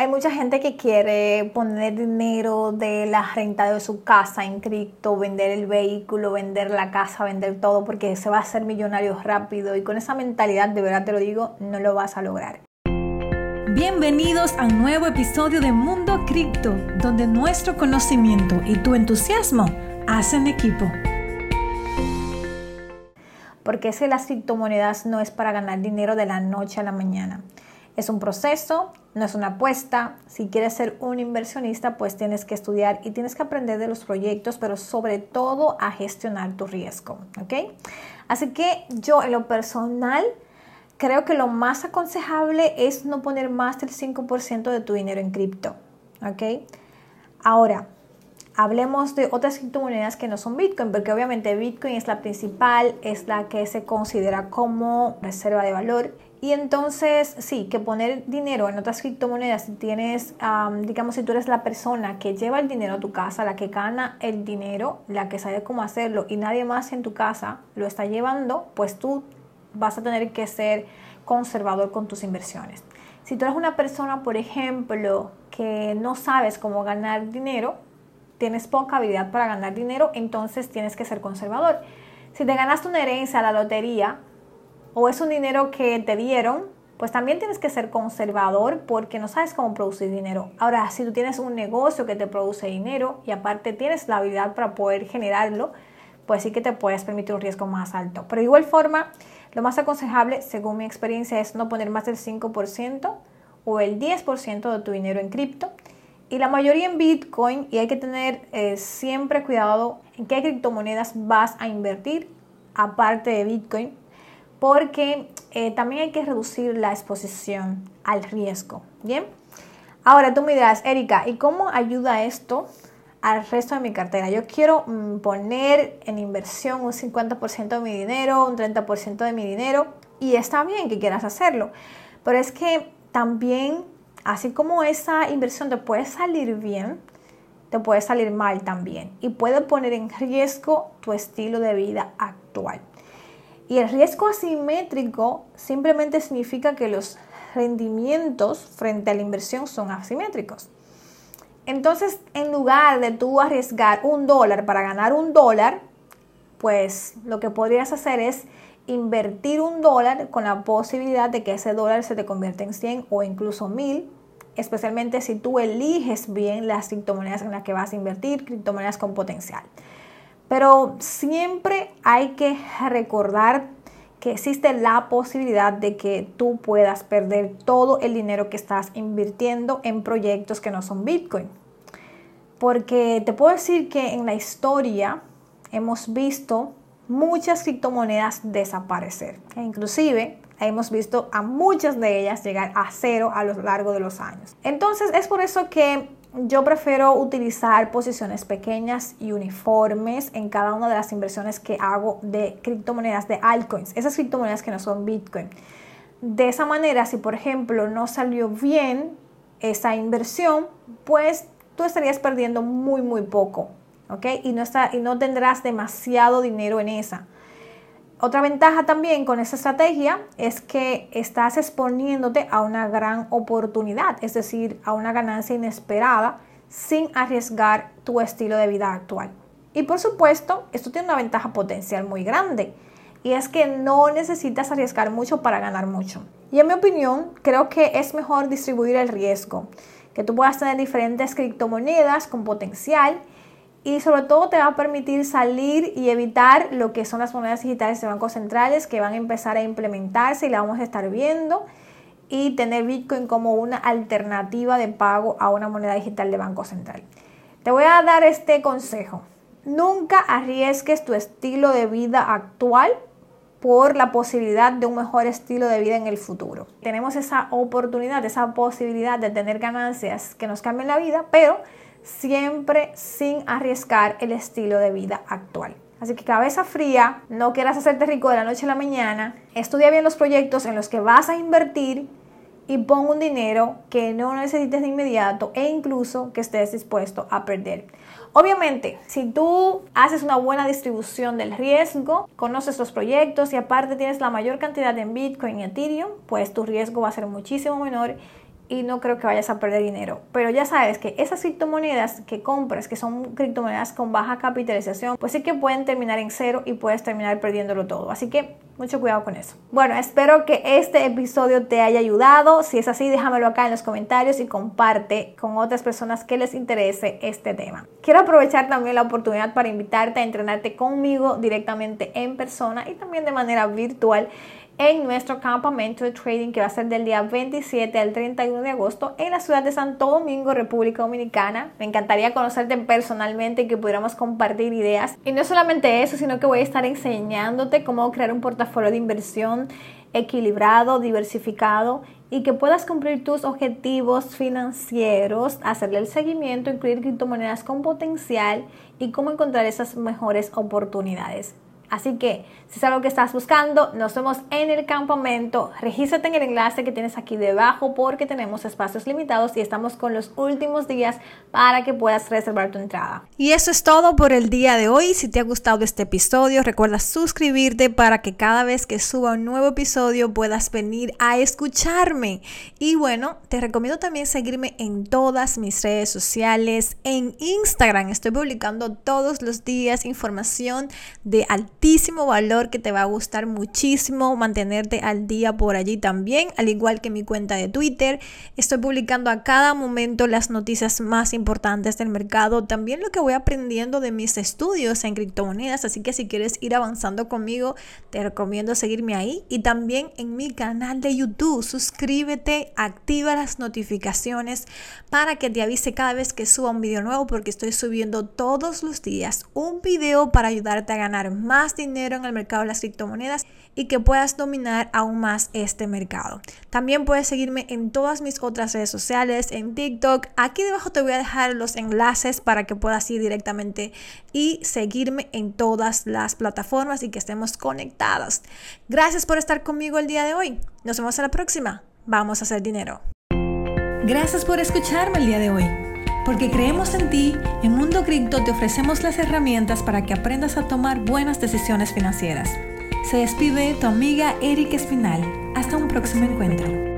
Hay mucha gente que quiere poner dinero de la renta de su casa en cripto, vender el vehículo, vender la casa, vender todo porque se va a hacer millonario rápido y con esa mentalidad, de verdad te lo digo, no lo vas a lograr. Bienvenidos a un nuevo episodio de Mundo Cripto, donde nuestro conocimiento y tu entusiasmo hacen equipo. Porque ese las criptomonedas no es para ganar dinero de la noche a la mañana. Es un proceso, no es una apuesta. Si quieres ser un inversionista, pues tienes que estudiar y tienes que aprender de los proyectos, pero sobre todo a gestionar tu riesgo, ¿ok? Así que yo en lo personal creo que lo más aconsejable es no poner más del 5% de tu dinero en cripto, ¿ok? Ahora, hablemos de otras criptomonedas que no son Bitcoin, porque obviamente Bitcoin es la principal, es la que se considera como reserva de valor y entonces, sí, que poner dinero en otras criptomonedas, si tienes, digamos, si tú eres la persona que lleva el dinero a tu casa, la que gana el dinero, la que sabe cómo hacerlo y nadie más en tu casa lo está llevando, pues tú vas a tener que ser conservador con tus inversiones. Si tú eres una persona, por ejemplo, que no sabes cómo ganar dinero, tienes poca habilidad para ganar dinero, entonces tienes que ser conservador. Si te ganaste una herencia a la lotería, o es un dinero que te dieron, pues también tienes que ser conservador porque no sabes cómo producir dinero. Ahora, si tú tienes un negocio que te produce dinero y aparte tienes la habilidad para poder generarlo, pues sí que te puedes permitir un riesgo más alto. Pero de igual forma, lo más aconsejable, según mi experiencia, es no poner más del 5% o el 10% de tu dinero en cripto y la mayoría en Bitcoin y hay que tener eh, siempre cuidado en qué criptomonedas vas a invertir aparte de Bitcoin porque eh, también hay que reducir la exposición al riesgo. Bien, ahora tú me dirás, Erika, ¿y cómo ayuda esto al resto de mi cartera? Yo quiero mm, poner en inversión un 50% de mi dinero, un 30% de mi dinero, y está bien que quieras hacerlo, pero es que también, así como esa inversión te puede salir bien, te puede salir mal también y puede poner en riesgo tu estilo de vida actual. Y el riesgo asimétrico simplemente significa que los rendimientos frente a la inversión son asimétricos. Entonces, en lugar de tú arriesgar un dólar para ganar un dólar, pues lo que podrías hacer es invertir un dólar con la posibilidad de que ese dólar se te convierta en 100 o incluso 1000, especialmente si tú eliges bien las criptomonedas en las que vas a invertir, criptomonedas con potencial. Pero siempre hay que recordar que existe la posibilidad de que tú puedas perder todo el dinero que estás invirtiendo en proyectos que no son Bitcoin. Porque te puedo decir que en la historia hemos visto muchas criptomonedas desaparecer. E inclusive hemos visto a muchas de ellas llegar a cero a lo largo de los años. Entonces es por eso que yo prefiero utilizar posiciones pequeñas y uniformes en cada una de las inversiones que hago de criptomonedas, de altcoins, esas criptomonedas que no son Bitcoin. De esa manera, si por ejemplo no salió bien esa inversión, pues tú estarías perdiendo muy, muy poco, ¿ok? Y no, está, y no tendrás demasiado dinero en esa. Otra ventaja también con esa estrategia es que estás exponiéndote a una gran oportunidad, es decir, a una ganancia inesperada sin arriesgar tu estilo de vida actual. Y por supuesto, esto tiene una ventaja potencial muy grande y es que no necesitas arriesgar mucho para ganar mucho. Y en mi opinión, creo que es mejor distribuir el riesgo, que tú puedas tener diferentes criptomonedas con potencial y sobre todo te va a permitir salir y evitar lo que son las monedas digitales de bancos centrales que van a empezar a implementarse y la vamos a estar viendo y tener Bitcoin como una alternativa de pago a una moneda digital de banco central. Te voy a dar este consejo. Nunca arriesgues tu estilo de vida actual por la posibilidad de un mejor estilo de vida en el futuro. Tenemos esa oportunidad, esa posibilidad de tener ganancias que nos cambien la vida, pero siempre sin arriesgar el estilo de vida actual. Así que cabeza fría, no quieras hacerte rico de la noche a la mañana, estudia bien los proyectos en los que vas a invertir y pon un dinero que no necesites de inmediato e incluso que estés dispuesto a perder. Obviamente, si tú haces una buena distribución del riesgo, conoces los proyectos y aparte tienes la mayor cantidad en Bitcoin y Ethereum, pues tu riesgo va a ser muchísimo menor y no creo que vayas a perder dinero. Pero ya sabes que esas criptomonedas que compras, que son criptomonedas con baja capitalización, pues sí que pueden terminar en cero y puedes terminar perdiéndolo todo. Así que mucho cuidado con eso. Bueno, espero que este episodio te haya ayudado. Si es así, déjamelo acá en los comentarios y comparte con otras personas que les interese este tema. Quiero aprovechar también la oportunidad para invitarte a entrenarte conmigo directamente en persona y también de manera virtual en nuestro campamento de trading que va a ser del día 27 al 31 de agosto en la ciudad de Santo Domingo, República Dominicana. Me encantaría conocerte personalmente y que pudiéramos compartir ideas. Y no solamente eso, sino que voy a estar enseñándote cómo crear un portafolio de inversión equilibrado, diversificado y que puedas cumplir tus objetivos financieros, hacerle el seguimiento, incluir criptomonedas con potencial y cómo encontrar esas mejores oportunidades. Así que si es algo que estás buscando, nos vemos en el campamento. Regístrate en el enlace que tienes aquí debajo porque tenemos espacios limitados y estamos con los últimos días para que puedas reservar tu entrada. Y eso es todo por el día de hoy. Si te ha gustado este episodio, recuerda suscribirte para que cada vez que suba un nuevo episodio puedas venir a escucharme. Y bueno, te recomiendo también seguirme en todas mis redes sociales. En Instagram estoy publicando todos los días información de altísimo valor que te va a gustar muchísimo mantenerte al día por allí también, al igual que mi cuenta de Twitter. Estoy publicando a cada momento las noticias más importantes del mercado, también lo que voy aprendiendo de mis estudios en criptomonedas, así que si quieres ir avanzando conmigo, te recomiendo seguirme ahí y también en mi canal de YouTube. Suscríbete, activa las notificaciones para que te avise cada vez que suba un video nuevo porque estoy subiendo todos los días un video para ayudarte a ganar más dinero en el mercado de las criptomonedas y que puedas dominar aún más este mercado. También puedes seguirme en todas mis otras redes sociales, en TikTok. Aquí debajo te voy a dejar los enlaces para que puedas ir directamente y seguirme en todas las plataformas y que estemos conectadas. Gracias por estar conmigo el día de hoy. Nos vemos en la próxima. Vamos a hacer dinero. Gracias por escucharme el día de hoy. Porque creemos en ti, en Mundo Cripto te ofrecemos las herramientas para que aprendas a tomar buenas decisiones financieras. Se despide tu amiga Erika Espinal. Hasta un próximo encuentro.